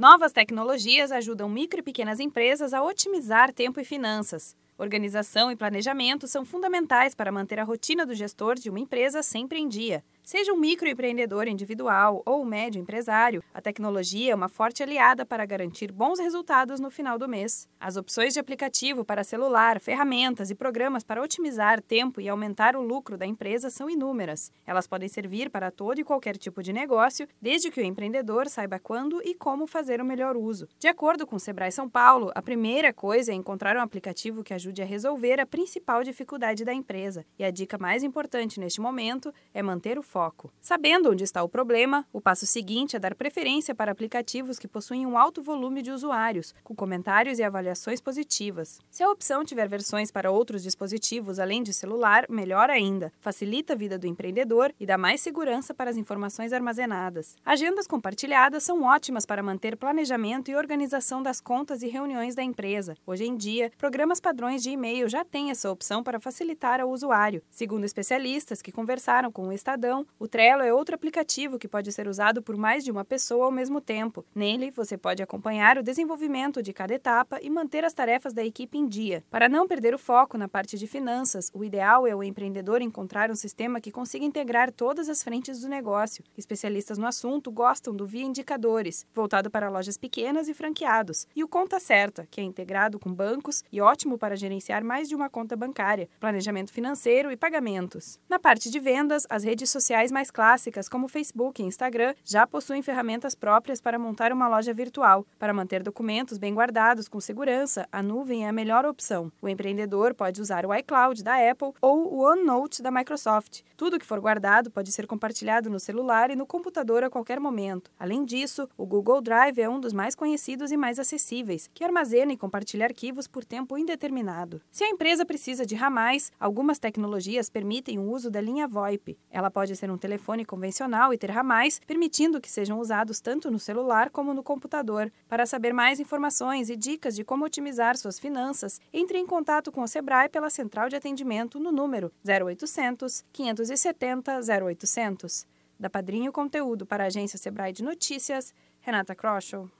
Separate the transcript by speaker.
Speaker 1: Novas tecnologias ajudam micro e pequenas empresas a otimizar tempo e finanças. Organização e planejamento são fundamentais para manter a rotina do gestor de uma empresa sempre em dia. Seja um microempreendedor individual ou um médio empresário, a tecnologia é uma forte aliada para garantir bons resultados no final do mês. As opções de aplicativo para celular, ferramentas e programas para otimizar tempo e aumentar o lucro da empresa são inúmeras. Elas podem servir para todo e qualquer tipo de negócio, desde que o empreendedor saiba quando e como fazer o melhor uso. De acordo com o Sebrae São Paulo, a primeira coisa é encontrar um aplicativo que ajude a resolver a principal dificuldade da empresa. E a dica mais importante neste momento é manter o foco foco. Sabendo onde está o problema, o passo seguinte é dar preferência para aplicativos que possuem um alto volume de usuários, com comentários e avaliações positivas. Se a opção tiver versões para outros dispositivos além de celular, melhor ainda. Facilita a vida do empreendedor e dá mais segurança para as informações armazenadas. Agendas compartilhadas são ótimas para manter planejamento e organização das contas e reuniões da empresa. Hoje em dia, programas padrões de e-mail já têm essa opção para facilitar ao usuário. Segundo especialistas que conversaram com o Estadão, o Trello é outro aplicativo que pode ser usado por mais de uma pessoa ao mesmo tempo. Nele, você pode acompanhar o desenvolvimento de cada etapa e manter as tarefas da equipe em dia. Para não perder o foco na parte de finanças, o ideal é o empreendedor encontrar um sistema que consiga integrar todas as frentes do negócio. Especialistas no assunto gostam do Via Indicadores, voltado para lojas pequenas e franqueados, e o Conta Certa, que é integrado com bancos e ótimo para gerenciar mais de uma conta bancária, planejamento financeiro e pagamentos. Na parte de vendas, as redes sociais sociais mais clássicas, como Facebook e Instagram, já possuem ferramentas próprias para montar uma loja virtual. Para manter documentos bem guardados com segurança, a nuvem é a melhor opção. O empreendedor pode usar o iCloud da Apple ou o OneNote da Microsoft. Tudo que for guardado pode ser compartilhado no celular e no computador a qualquer momento. Além disso, o Google Drive é um dos mais conhecidos e mais acessíveis, que armazena e compartilha arquivos por tempo indeterminado. Se a empresa precisa de ramais, algumas tecnologias permitem o uso da linha VoIP. Ela pode ser um telefone convencional e ter ramais, permitindo que sejam usados tanto no celular como no computador. Para saber mais informações e dicas de como otimizar suas finanças, entre em contato com o Sebrae pela central de atendimento no número 0800 570 0800. Da Padrinho Conteúdo para a agência Sebrae de Notícias, Renata Kroschel.